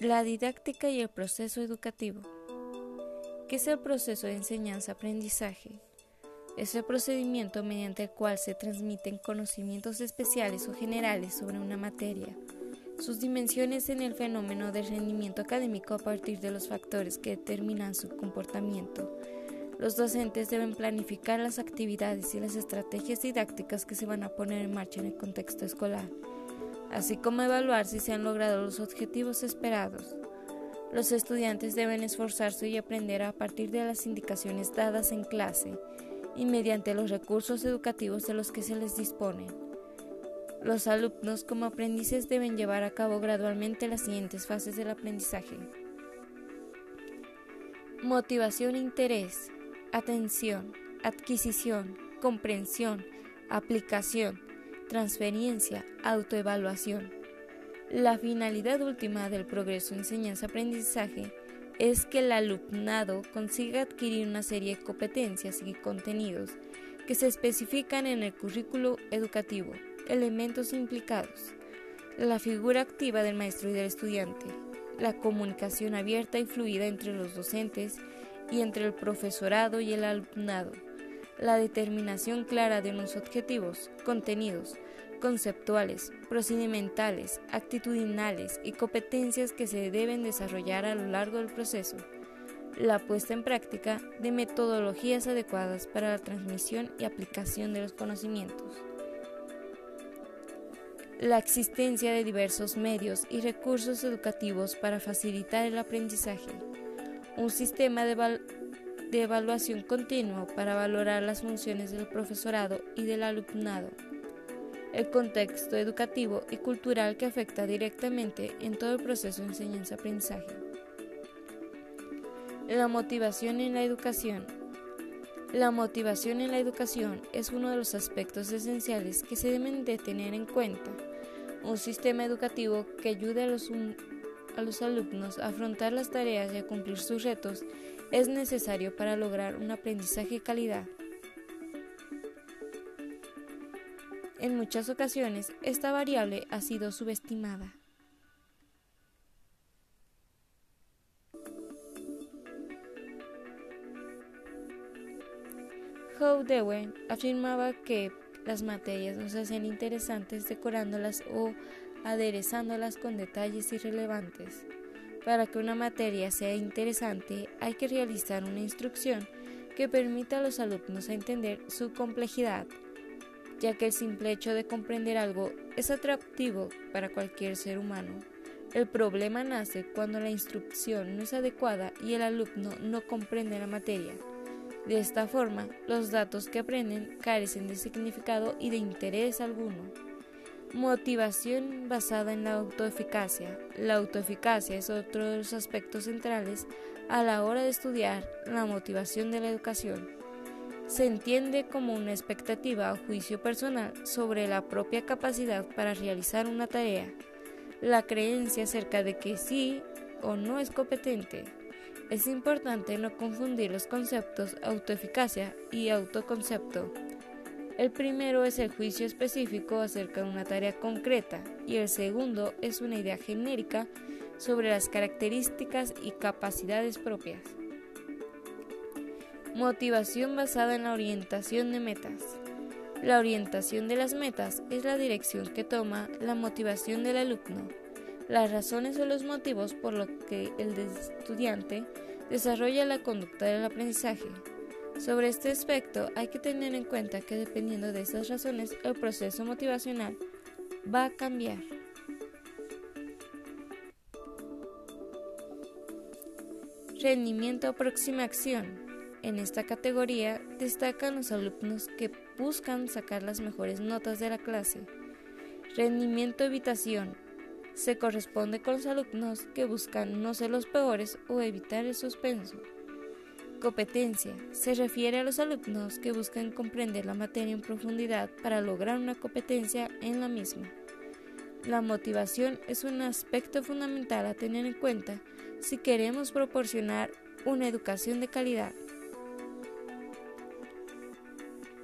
La didáctica y el proceso educativo. ¿Qué es el proceso de enseñanza-aprendizaje? Es el procedimiento mediante el cual se transmiten conocimientos especiales o generales sobre una materia, sus dimensiones en el fenómeno del rendimiento académico a partir de los factores que determinan su comportamiento. Los docentes deben planificar las actividades y las estrategias didácticas que se van a poner en marcha en el contexto escolar así como evaluar si se han logrado los objetivos esperados. Los estudiantes deben esforzarse y aprender a partir de las indicaciones dadas en clase y mediante los recursos educativos de los que se les dispone. Los alumnos como aprendices deben llevar a cabo gradualmente las siguientes fases del aprendizaje. Motivación e interés, atención, adquisición, comprensión, aplicación, transferencia, autoevaluación. La finalidad última del progreso enseñanza-aprendizaje es que el alumnado consiga adquirir una serie de competencias y contenidos que se especifican en el currículo educativo, elementos implicados, la figura activa del maestro y del estudiante, la comunicación abierta y fluida entre los docentes y entre el profesorado y el alumnado, la determinación clara de unos objetivos, contenidos, conceptuales, procedimentales, actitudinales y competencias que se deben desarrollar a lo largo del proceso, la puesta en práctica de metodologías adecuadas para la transmisión y aplicación de los conocimientos, la existencia de diversos medios y recursos educativos para facilitar el aprendizaje, un sistema de, de evaluación continua para valorar las funciones del profesorado y del alumnado, el contexto educativo y cultural que afecta directamente en todo el proceso de enseñanza-aprendizaje. La motivación en la educación. La motivación en la educación es uno de los aspectos esenciales que se deben de tener en cuenta. Un sistema educativo que ayude a los, a los alumnos afrontar las tareas y a cumplir sus retos es necesario para lograr un aprendizaje de calidad. En muchas ocasiones, esta variable ha sido subestimada. Howe Dewey afirmaba que las materias no se hacen interesantes decorándolas o aderezándolas con detalles irrelevantes. Para que una materia sea interesante hay que realizar una instrucción que permita a los alumnos entender su complejidad, ya que el simple hecho de comprender algo es atractivo para cualquier ser humano. El problema nace cuando la instrucción no es adecuada y el alumno no comprende la materia. De esta forma, los datos que aprenden carecen de significado y de interés alguno. Motivación basada en la autoeficacia. La autoeficacia es otro de los aspectos centrales a la hora de estudiar la motivación de la educación. Se entiende como una expectativa o juicio personal sobre la propia capacidad para realizar una tarea, la creencia acerca de que sí o no es competente. Es importante no confundir los conceptos autoeficacia y autoconcepto. El primero es el juicio específico acerca de una tarea concreta y el segundo es una idea genérica sobre las características y capacidades propias. Motivación basada en la orientación de metas. La orientación de las metas es la dirección que toma la motivación del alumno, las razones o los motivos por los que el estudiante desarrolla la conducta del aprendizaje. Sobre este aspecto hay que tener en cuenta que dependiendo de esas razones el proceso motivacional va a cambiar. Rendimiento próxima acción. En esta categoría destacan los alumnos que buscan sacar las mejores notas de la clase. Rendimiento evitación. Se corresponde con los alumnos que buscan no ser los peores o evitar el suspenso. Competencia. Se refiere a los alumnos que buscan comprender la materia en profundidad para lograr una competencia en la misma. La motivación es un aspecto fundamental a tener en cuenta si queremos proporcionar una educación de calidad.